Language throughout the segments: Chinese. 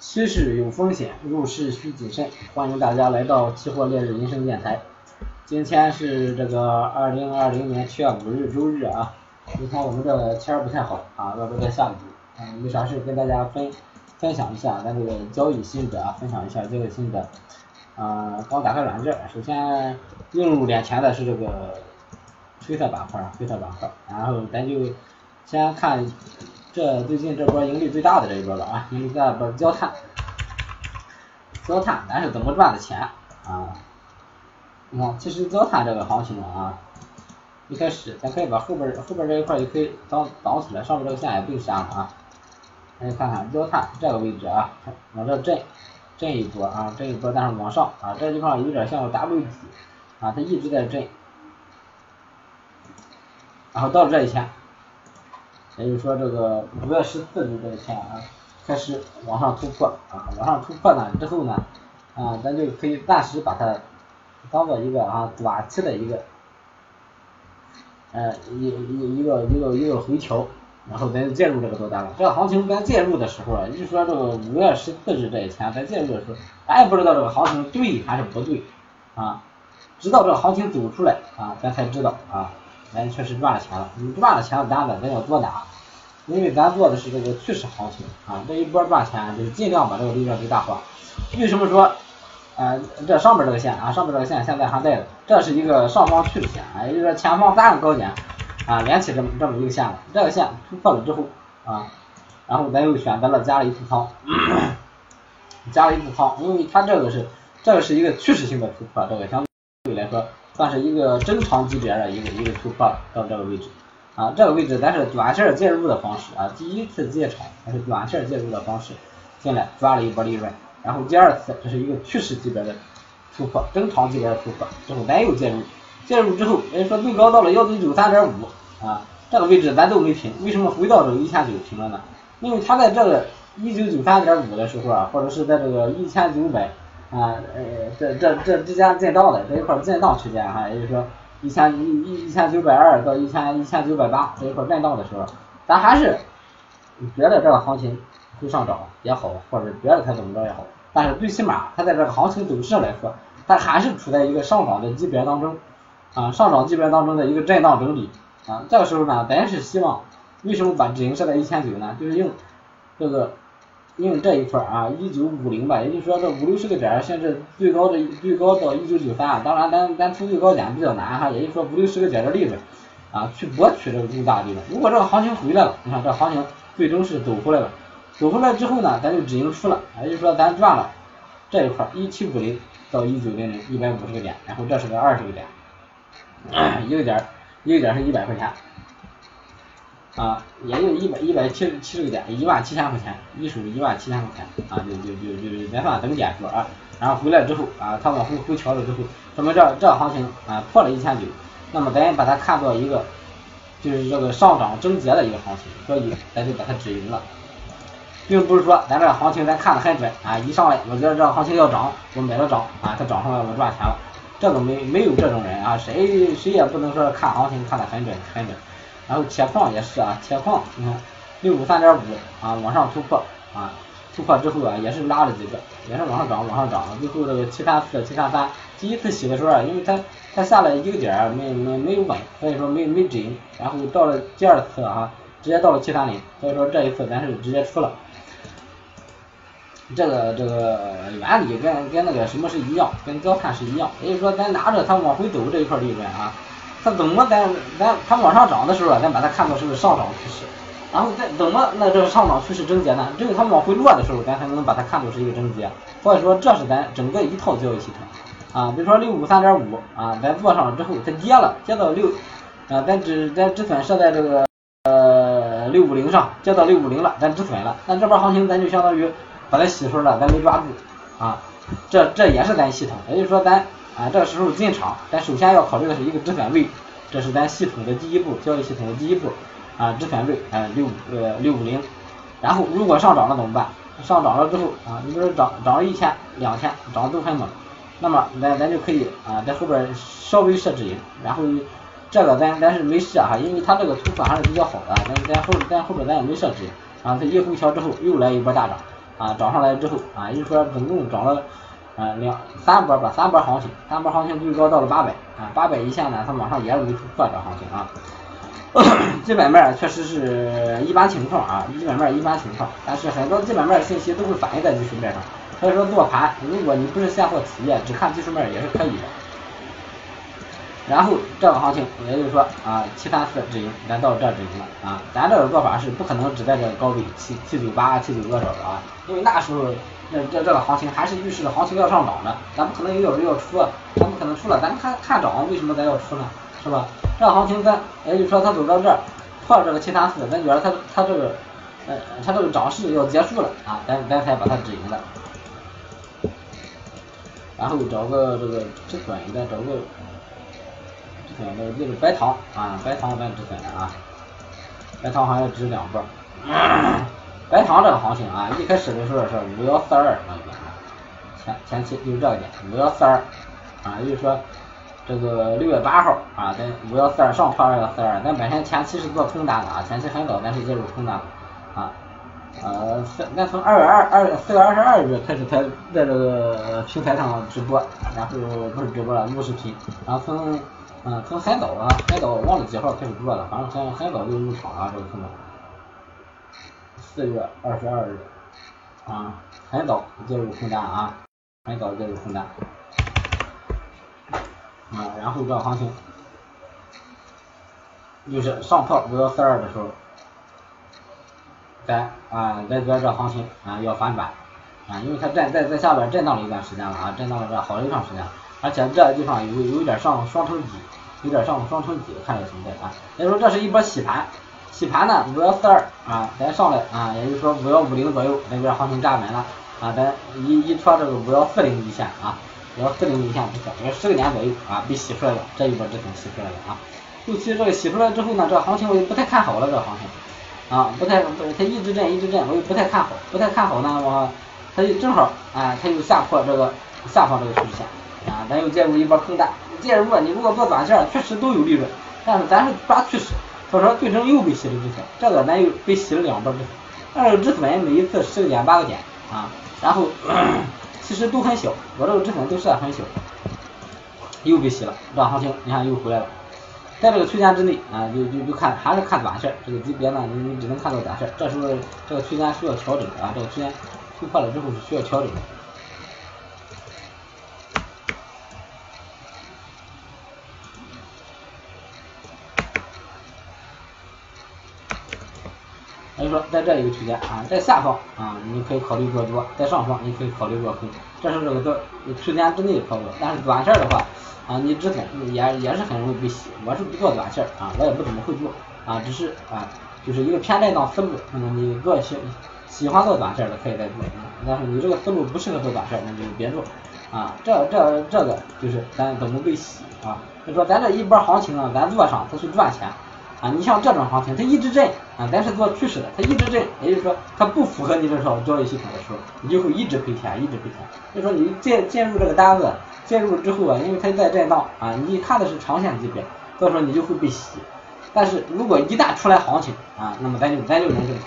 趋势有风险，入市需谨慎。欢迎大家来到期货烈日人生电台。今天是这个二零二零年七月五日周日啊。今天我们这天儿不太好啊，外边在下雨。嗯，没啥事跟大家分分享一下咱这个交易心得啊，分享一下交易心得。啊，刚打开软件，首先映入眼前的是这个推特板块，推特板块。然后咱就先看这最近这波盈利最大的这一波了啊，盈利最大波焦炭，焦炭咱是怎么赚的钱啊？你看，其实焦炭这个行情啊，一开始咱可以把后边后边这一块也可以挡挡起来，上面这个线也不用删了啊。大家看看焦炭这个位置啊，往这震。震一波啊，震一波，但是往上啊，这地方有点像 W 底啊，它一直在震，然后到了这一天，也就是说这个五月十四日这一天啊，开始往上突破啊，往上突破呢之后呢，啊，咱就可以暂时把它当做一个啊短期的一个，呃一一一个一个一个回调。然后咱就介入这个多单了。这个行情咱介入的时候啊，就说这个五月十四日这一天咱介入的时候，咱也不知道这个行情对还是不对啊。直到这个行情走出来啊，咱才知道啊，咱确实赚了钱了。你赚了钱的单子咱要多拿，因为咱做的是这个趋势行情啊，这一波赚钱就是尽量把这个利润最大化。为什么说啊这上面这个线啊，上面这个线现在还在的，这是一个上方趋势线，也就是说前方三个高点。啊，连起这么这么一个线了，这个线突破了之后啊，然后咱又选择了加了一次仓，加了一次仓，因为它这个是这个是一个趋势性的突破，这个相对来说算是一个中长级别的一个一个突破到这个位置啊，这个位置咱是短线介入的方式啊，第一次进场还是短线介入的方式进来抓了一波利润，然后第二次这是一个趋势级别的突破，中长级别的突破之后咱又介入。介入之后，人说最高到了幺九九三点五啊，这个位置咱都没平，为什么回到这个一千九平了呢？因为它在这个一九九三点五的时候啊，或者是在这个一千九百啊呃这这这之间震荡的这一块震荡区间哈，也就是说一千一一一千九百二到一千一千九百八这一块震荡的时候，咱还是觉得这个行情会上涨也好，或者觉得它怎么着也好，但是最起码它在这个行情走势来说，它还是处在一个上涨的级别当中。啊，上涨级别当中的一个震荡整理啊，这个时候呢，咱是希望，为什么把止盈设在一千九呢？就是用这个用这一块啊，一九五零吧，也就是说这五六十个点，甚至最高的最高到一九九三，当然咱咱出最高点比较难哈，也就是说五六十个点的利润啊，去博取这个更大利润。如果这个行情回来了，你看这行情最终是走回来了，走回来之后呢，咱就止盈出了，也就是说咱赚了这一块一七五零到一九零零一百五十个点，然后这是个二十个点。一个点，一个点是一百块钱，啊，也就一百一百七十七十个点，一万七千块钱，一手一万七千块钱，啊，就就就就咱算等点数啊，然后回来之后啊，他往回回调了之后，说明这这行情啊破了一千九，那么咱把它看作一个就是这个上涨终结的一个行情，所以咱就把它止盈了，并不是说咱这行情咱看的很准啊，一上来我觉得这行情要涨，我买了涨啊，它涨上来我赚钱了。这个没没有这种人啊，谁谁也不能说看行情看得很准很准。然后铁矿也是啊，铁矿你看六五三点五啊往上突破啊，突破之后啊也是拉了几个，也是往上涨往上涨，最后这个七三四七三三第一次洗的时候啊，因为它它下来一个点没没没有稳，所以说没没准，然后到了第二次啊直接到了七三零，所以说这一次咱是直接出了。这个这个原理跟跟那个什么是一样，跟焦炭是一样，也就是说咱拿着它往回走这一块利润啊，它怎么咱咱它往上涨的时候啊，咱把它看作是个上涨趋势，然后再怎么那这个上涨趋势终结呢？只有它往回落的时候，咱才能把它看作是一个终结。所以说这是咱整个一套交易系统啊，比如说六五三点五啊，咱做上了之后它跌了，跌到六啊，咱止咱止损设在这个呃六五零上，跌到六五零了，咱止损了，那这边行情咱就相当于。把它洗出来了，咱没抓住啊，这这也是咱系统，也就是说咱啊这个时候进场，咱首先要考虑的是一个止损位，这是咱系统的第一步，交易系统的第一步啊止损位啊六五呃六五零，然后如果上涨了怎么办？上涨了之后啊，你比如说涨涨了一天两天涨得都很猛，那么咱咱就可以啊在后边稍微设置盈，然后这个咱咱是没设哈，因为它这个突破还是比较好的，咱咱后咱后边咱也没设置盈啊，它一回调之后又来一波大涨。啊涨上来之后啊，也就是说总共涨了啊两三波吧，三波行情，三波行情最高到了八百啊，八百一线呢，它往上也是为突破这行情啊。基本面确实是一般情况啊，基本面一般情况，但是很多基本面信息都会反映在技术面上，所以说做盘，如果你不是现货企业，只看技术面也是可以的。然后这个行情，也就是说啊，七三四止盈，咱到这止盈了啊，咱这个做法是不可能只在这个高位七七九八七九多少的啊，因为那时候那这这个行情还是预示着行情要上涨的，咱不可能有要要出，咱不可能出了，咱看看涨，为什么咱要出呢？是吧？这行情咱，也就是说它走到这儿破这个七三四，咱觉得它它这个呃它这个涨势要结束了啊，咱咱才把它止盈的。然后找个这个止损的，找个止损的，就是白糖啊，白糖咱止损的啊，白糖好像止两波。白糖这个行情啊，一开始的时候是五幺四二那边，前前期就是这个点五幺四二啊，也就是说。这个六月八号啊，咱五幺四二上破二幺四二，咱本身前期是做空单的啊，前期很早咱是介入空单的啊，呃，咱从二月二二四月二十二日开始才在这个平台上直播，然后不是直播了录视频，然后从嗯从很早啊很早忘了几号开始做的，反正很很早就入场了这个空单，四月二十二日啊，很早介入空单啊，很早介入空单。啊，然后这行情就是上破五幺四二的时候，咱啊咱觉得这行情啊要反转啊，因为它在在在下边震荡了一段时间了啊，震荡了这好一段时间了，而且这个地方有有点上双层底，有点上双层底看着存在啊，也就说这是一波洗盘，洗盘呢五幺四二啊，咱上来啊，也就是说五幺五零左右那边行情站稳了啊，咱一一戳这个五幺四零一线啊。五幺四零一线止损，要十个点左右啊，被洗出来了，这一波止损洗出来了啊。后期这个洗出来之后呢，这个行情我就不太看好了，这个行情啊，不太不，它一直震一直震，我又不太看好，不太看好呢，我它就正好啊，它又下破这个下方这个趋势线啊，咱又介入一波空单，介入啊你如果做短线，确实都有利润，但是咱是抓趋势，所以说最终又被洗了止损，这个咱又被洗了两波止损，但是止损每一次十个点八个点啊，然后。其实都很小，我这个止损都设很小，又被洗了，这行情你看又回来了，在这个区间之内啊，就就就看还是看短线，这个级别呢，你你只能看到短线，这时候这个区间需要调整啊，这个区间突破了之后是需要调整的。以说，在这一个区间啊，在下方啊，你可以考虑做多；在上方，你可以考虑做空。这是这个做区间之内的操作。但是短线的话啊，你止损也也是很容易被洗。我是不做短线啊，我也不怎么会做啊，只是啊，就是一个偏震荡思路。嗯，你做喜喜欢做短线的可以再做，但是你这个思路不适合做短线，那就别做啊。这这这个就是咱怎么被洗啊？就说咱这一波行情啊，咱做上它是赚钱。啊，你像这种行情，它一直震啊，咱是做趋势的，它一直震，也就是说它不符合你这套交易系统的时候，你就会一直赔钱，一直赔钱。就说你进进入这个单子，进入之后啊，因为它在震荡啊，你看的是长线级别，所以说你就会被洗。但是如果一旦出来行情啊，那么咱就咱就能挣钱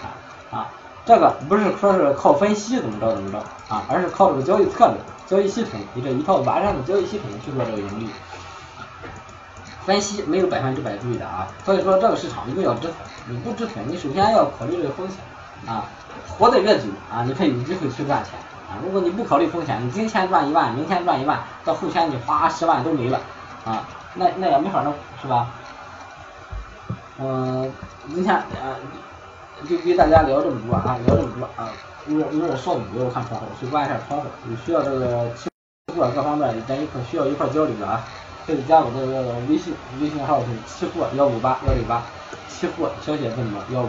啊。这个不是说是靠分析怎么着怎么着啊，而是靠这个交易策略、交易系统，你这一套完善的交易系统去做这个盈利。分析没有百分之百对的啊，所以说这个市场一定要止损，你不止损，你首先要考虑这个风险啊，活得越久啊，你可以有机会去赚钱啊，如果你不考虑风险，你今天赚一万，明天赚一万，到后天你花十万都没了啊，那那也没法弄是吧？嗯，今天啊就给大家聊这么多啊，聊这么多啊，有点有点少女，我看窗户，去关一下窗户，有需要这个期货各方面咱一块需要一块交流的啊。可以加我的微信，微信号是期货幺五八幺六八，期货小写字母幺。